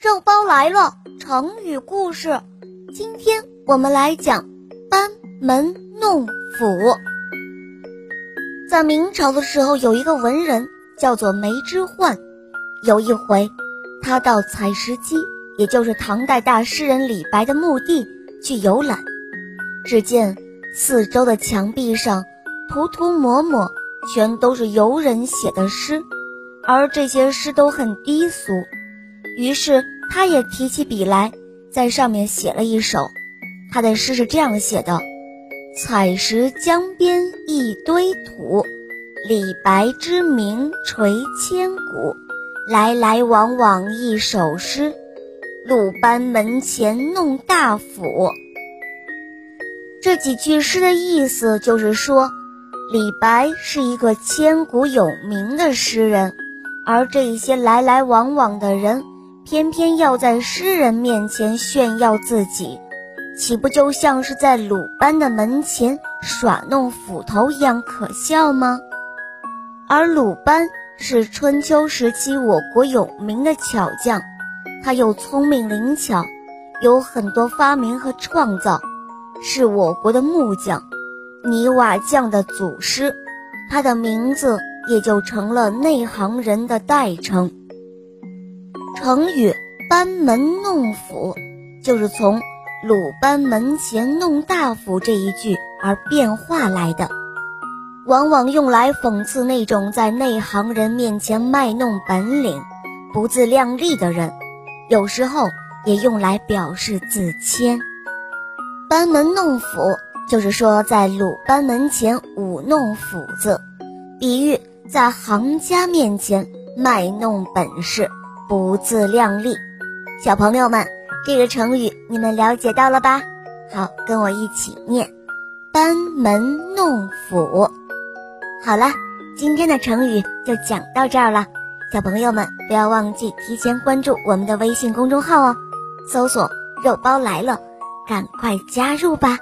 肉包来了，成语故事。今天我们来讲班门弄斧。在明朝的时候，有一个文人叫做梅之焕。有一回，他到采石矶，也就是唐代大诗人李白的墓地去游览，只见四周的墙壁上涂涂抹抹，全都是游人写的诗。而这些诗都很低俗，于是他也提起笔来，在上面写了一首。他的诗是这样写的：“采石江边一堆土，李白之名垂千古。来来往往一首诗，鲁班门前弄大斧。”这几句诗的意思就是说，李白是一个千古有名的诗人。而这些来来往往的人，偏偏要在诗人面前炫耀自己，岂不就像是在鲁班的门前耍弄斧头一样可笑吗？而鲁班是春秋时期我国有名的巧匠，他又聪明灵巧，有很多发明和创造，是我国的木匠、泥瓦匠的祖师，他的名字。也就成了内行人的代称。成语“班门弄斧”就是从“鲁班门前弄大斧”这一句而变化来的，往往用来讽刺那种在内行人面前卖弄本领、不自量力的人，有时候也用来表示自谦。班门弄斧就是说在鲁班门前舞弄斧子，比喻。在行家面前卖弄本事，不自量力。小朋友们，这个成语你们了解到了吧？好，跟我一起念：班门弄斧。好了，今天的成语就讲到这儿了。小朋友们不要忘记提前关注我们的微信公众号哦，搜索“肉包来了”，赶快加入吧。